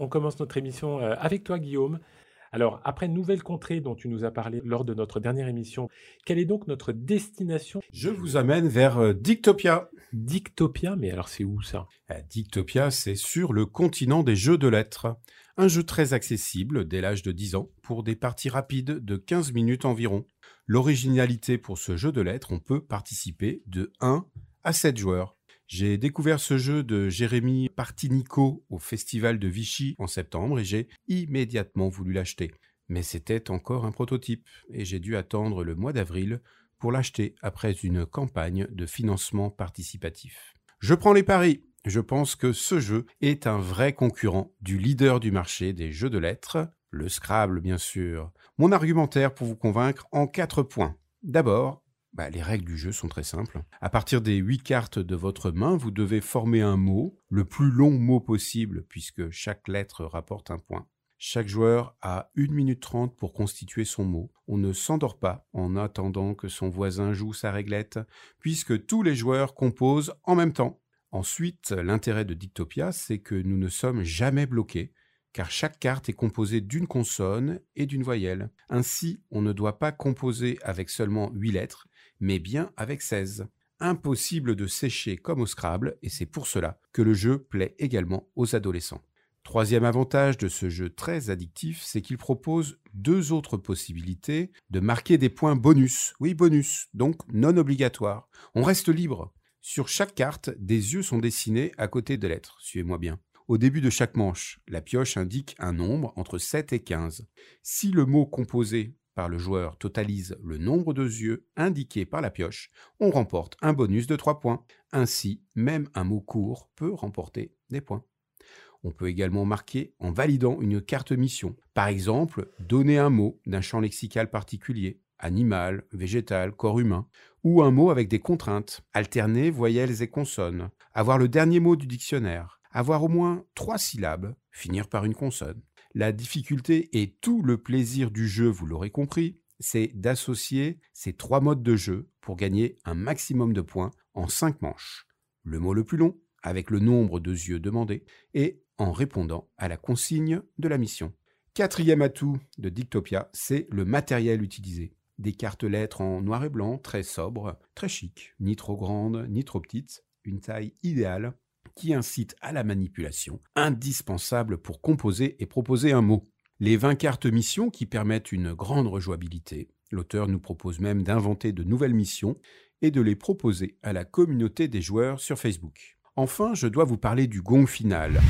On commence notre émission euh, avec toi, Guillaume. Alors, après Nouvelle Contrée dont tu nous as parlé lors de notre dernière émission, quelle est donc notre destination? Je vous amène vers euh, Dictopia. Dictopia, mais alors c'est où ça? Euh, Dictopia, c'est sur le continent des jeux de lettres. Un jeu très accessible dès l'âge de 10 ans pour des parties rapides de 15 minutes environ. L'originalité pour ce jeu de lettres, on peut participer de 1 à 7 joueurs. J'ai découvert ce jeu de Jérémy Partinico au festival de Vichy en septembre et j'ai immédiatement voulu l'acheter. Mais c'était encore un prototype et j'ai dû attendre le mois d'avril pour l'acheter après une campagne de financement participatif. Je prends les paris. Je pense que ce jeu est un vrai concurrent du leader du marché des jeux de lettres, le Scrabble bien sûr. Mon argumentaire pour vous convaincre en quatre points. D'abord, bah, les règles du jeu sont très simples. À partir des huit cartes de votre main, vous devez former un mot, le plus long mot possible, puisque chaque lettre rapporte un point. Chaque joueur a 1 minute 30 pour constituer son mot. On ne s'endort pas en attendant que son voisin joue sa réglette, puisque tous les joueurs composent en même temps. Ensuite, l'intérêt de Dictopia, c'est que nous ne sommes jamais bloqués, car chaque carte est composée d'une consonne et d'une voyelle. Ainsi, on ne doit pas composer avec seulement 8 lettres, mais bien avec 16. Impossible de sécher comme au Scrabble, et c'est pour cela que le jeu plaît également aux adolescents. Troisième avantage de ce jeu très addictif, c'est qu'il propose deux autres possibilités de marquer des points bonus. Oui, bonus, donc non obligatoires. On reste libre. Sur chaque carte, des yeux sont dessinés à côté de lettres. Suivez-moi bien. Au début de chaque manche, la pioche indique un nombre entre 7 et 15. Si le mot composé par le joueur totalise le nombre de yeux indiqués par la pioche, on remporte un bonus de 3 points. Ainsi, même un mot court peut remporter des points. On peut également marquer en validant une carte mission. Par exemple, donner un mot d'un champ lexical particulier, animal, végétal, corps humain, ou un mot avec des contraintes, alterner voyelles et consonnes, avoir le dernier mot du dictionnaire, avoir au moins trois syllabes, finir par une consonne. La difficulté et tout le plaisir du jeu, vous l'aurez compris, c'est d'associer ces trois modes de jeu pour gagner un maximum de points en cinq manches. Le mot le plus long, avec le nombre de yeux demandés, et en répondant à la consigne de la mission. Quatrième atout de Dictopia, c'est le matériel utilisé. Des cartes lettres en noir et blanc, très sobres, très chic, ni trop grandes, ni trop petites, une taille idéale qui incite à la manipulation, indispensable pour composer et proposer un mot. Les 20 cartes missions qui permettent une grande rejouabilité. L'auteur nous propose même d'inventer de nouvelles missions et de les proposer à la communauté des joueurs sur Facebook. Enfin, je dois vous parler du gong final.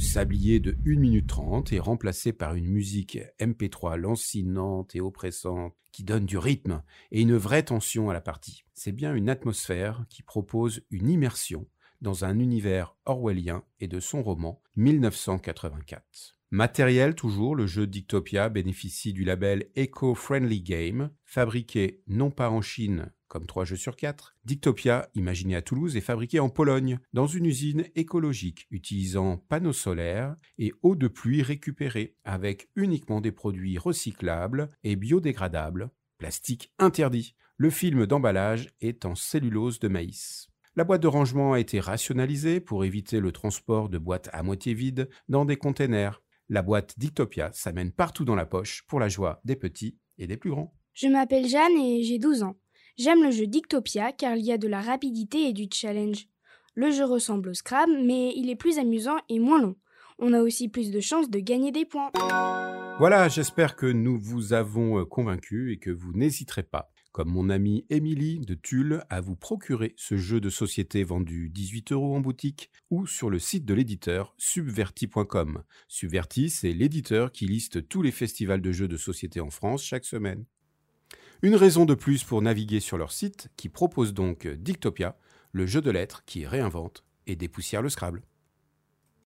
Sablier de 1 minute 30 est remplacé par une musique MP3 lancinante et oppressante qui donne du rythme et une vraie tension à la partie. C'est bien une atmosphère qui propose une immersion dans un univers orwellien et de son roman 1984. Matériel toujours, le jeu Dictopia bénéficie du label Eco-Friendly Game, fabriqué non pas en Chine comme 3 jeux sur 4. Dictopia, imaginé à Toulouse, est fabriqué en Pologne, dans une usine écologique, utilisant panneaux solaires et eau de pluie récupérée, avec uniquement des produits recyclables et biodégradables, plastique interdit. Le film d'emballage est en cellulose de maïs. La boîte de rangement a été rationalisée pour éviter le transport de boîtes à moitié vides dans des containers. La boîte Dictopia s'amène partout dans la poche pour la joie des petits et des plus grands. Je m'appelle Jeanne et j'ai 12 ans. J'aime le jeu Dictopia car il y a de la rapidité et du challenge. Le jeu ressemble au Scrabble, mais il est plus amusant et moins long. On a aussi plus de chances de gagner des points. Voilà, j'espère que nous vous avons convaincu et que vous n'hésiterez pas, comme mon amie Émilie de Tulle, à vous procurer ce jeu de société vendu 18 euros en boutique ou sur le site de l'éditeur subverti.com. Subverti, c'est l'éditeur qui liste tous les festivals de jeux de société en France chaque semaine. Une raison de plus pour naviguer sur leur site qui propose donc Dictopia, le jeu de lettres qui réinvente et dépoussière le Scrabble.